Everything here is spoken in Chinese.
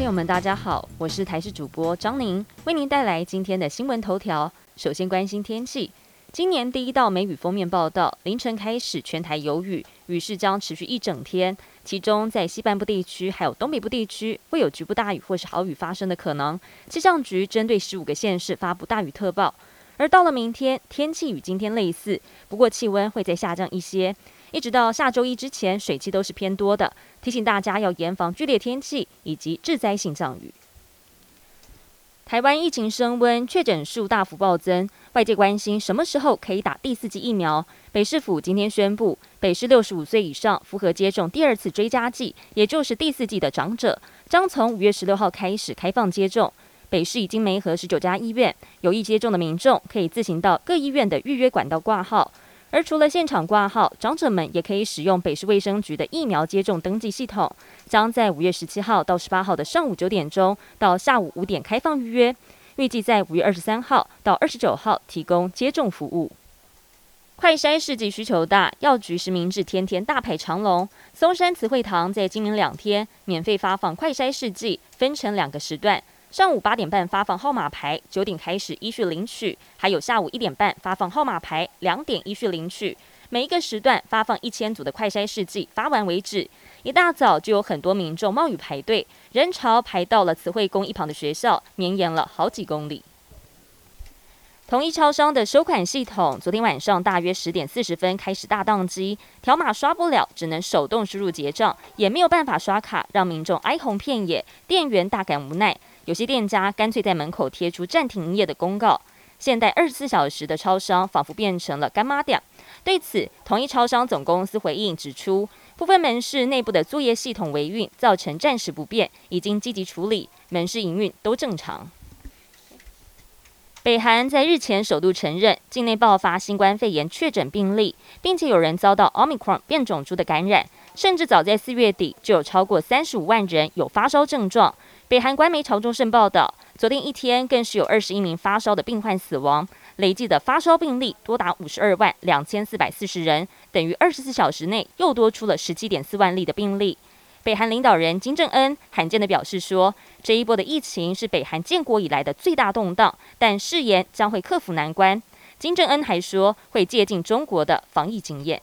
朋友们，大家好，我是台视主播张宁，为您带来今天的新闻头条。首先关心天气，今年第一道梅雨封面报道，凌晨开始全台有雨，雨势将持续一整天。其中在西半部地区还有东北部地区会有局部大雨或是豪雨发生的可能。气象局针对十五个县市发布大雨特报。而到了明天，天气与今天类似，不过气温会再下降一些。一直到下周一之前，水汽都是偏多的，提醒大家要严防剧烈天气以及致灾性降雨。台湾疫情升温，确诊数大幅暴增，外界关心什么时候可以打第四剂疫苗。北市府今天宣布，北市六十五岁以上符合接种第二次追加剂，也就是第四剂的长者，将从五月十六号开始开放接种。北市已经没和十九家医院有意接种的民众，可以自行到各医院的预约管道挂号。而除了现场挂号，长者们也可以使用北市卫生局的疫苗接种登记系统，将在五月十七号到十八号的上午九点钟到下午五点开放预约，预计在五月二十三号到二十九号提供接种服务。快筛试剂需求大，药局实名制天天大排长龙。松山慈惠堂在今明两天免费发放快筛试剂，分成两个时段。上午八点半发放号码牌，九点开始依序领取；还有下午一点半发放号码牌，两点依序领取。每一个时段发放一千组的快筛试剂，发完为止。一大早就有很多民众冒雨排队，人潮排到了慈惠宫一旁的学校，绵延了好几公里。同一超商的收款系统，昨天晚上大约十点四十分开始大宕机，条码刷不了，只能手动输入结账，也没有办法刷卡，让民众哀鸿遍野，店员大感无奈。有些店家干脆在门口贴出暂停营业的公告。现代二十四小时的超商仿佛变成了干妈店。对此，同一超商总公司回应指出，部分门市内部的作业系统维运造成暂时不便，已经积极处理，门市营运都正常。北韩在日前首度承认境内爆发新冠肺炎确诊病例，并且有人遭到奥密克戎变种株的感染，甚至早在四月底就有超过三十五万人有发烧症状。北韩官媒朝中社报道，昨天一天更是有二十一名发烧的病患死亡，累计的发烧病例多达五十二万两千四百四十人，等于二十四小时内又多出了十七点四万例的病例。北韩领导人金正恩罕见的表示说，这一波的疫情是北韩建国以来的最大动荡，但誓言将会克服难关。金正恩还说，会借鉴中国的防疫经验。